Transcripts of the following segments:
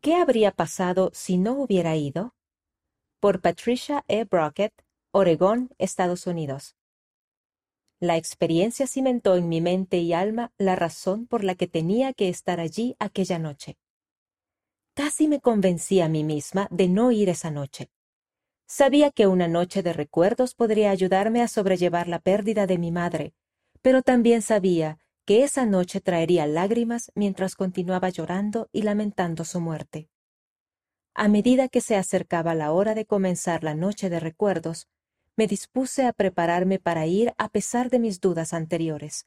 ¿Qué habría pasado si no hubiera ido? Por Patricia E. Brockett, Oregón, Estados Unidos. La experiencia cimentó en mi mente y alma la razón por la que tenía que estar allí aquella noche. Casi me convencí a mí misma de no ir esa noche. Sabía que una noche de recuerdos podría ayudarme a sobrellevar la pérdida de mi madre, pero también sabía que esa noche traería lágrimas mientras continuaba llorando y lamentando su muerte. A medida que se acercaba la hora de comenzar la noche de recuerdos, me dispuse a prepararme para ir a pesar de mis dudas anteriores.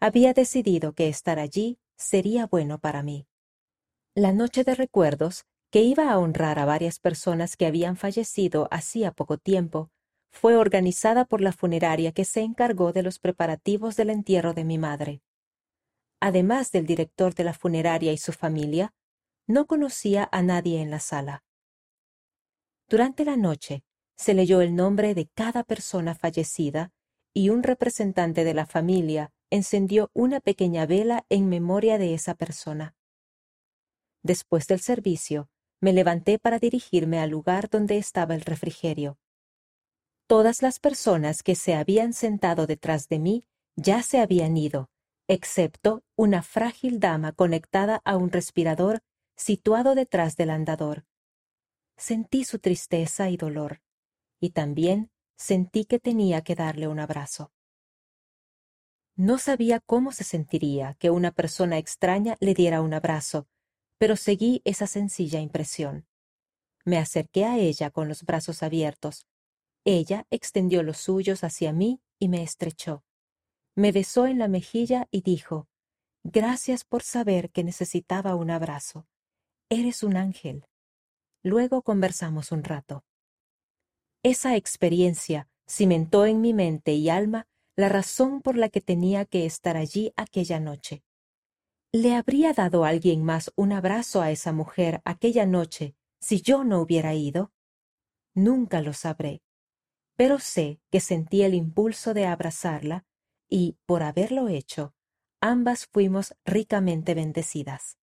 Había decidido que estar allí sería bueno para mí. La noche de recuerdos, que iba a honrar a varias personas que habían fallecido hacía poco tiempo, fue organizada por la funeraria que se encargó de los preparativos del entierro de mi madre. Además del director de la funeraria y su familia, no conocía a nadie en la sala. Durante la noche se leyó el nombre de cada persona fallecida y un representante de la familia encendió una pequeña vela en memoria de esa persona. Después del servicio, me levanté para dirigirme al lugar donde estaba el refrigerio. Todas las personas que se habían sentado detrás de mí ya se habían ido, excepto una frágil dama conectada a un respirador situado detrás del andador. Sentí su tristeza y dolor, y también sentí que tenía que darle un abrazo. No sabía cómo se sentiría que una persona extraña le diera un abrazo, pero seguí esa sencilla impresión. Me acerqué a ella con los brazos abiertos, ella extendió los suyos hacia mí y me estrechó. Me besó en la mejilla y dijo, Gracias por saber que necesitaba un abrazo. Eres un ángel. Luego conversamos un rato. Esa experiencia cimentó en mi mente y alma la razón por la que tenía que estar allí aquella noche. ¿Le habría dado alguien más un abrazo a esa mujer aquella noche si yo no hubiera ido? Nunca lo sabré pero sé que sentí el impulso de abrazarla y, por haberlo hecho, ambas fuimos ricamente bendecidas.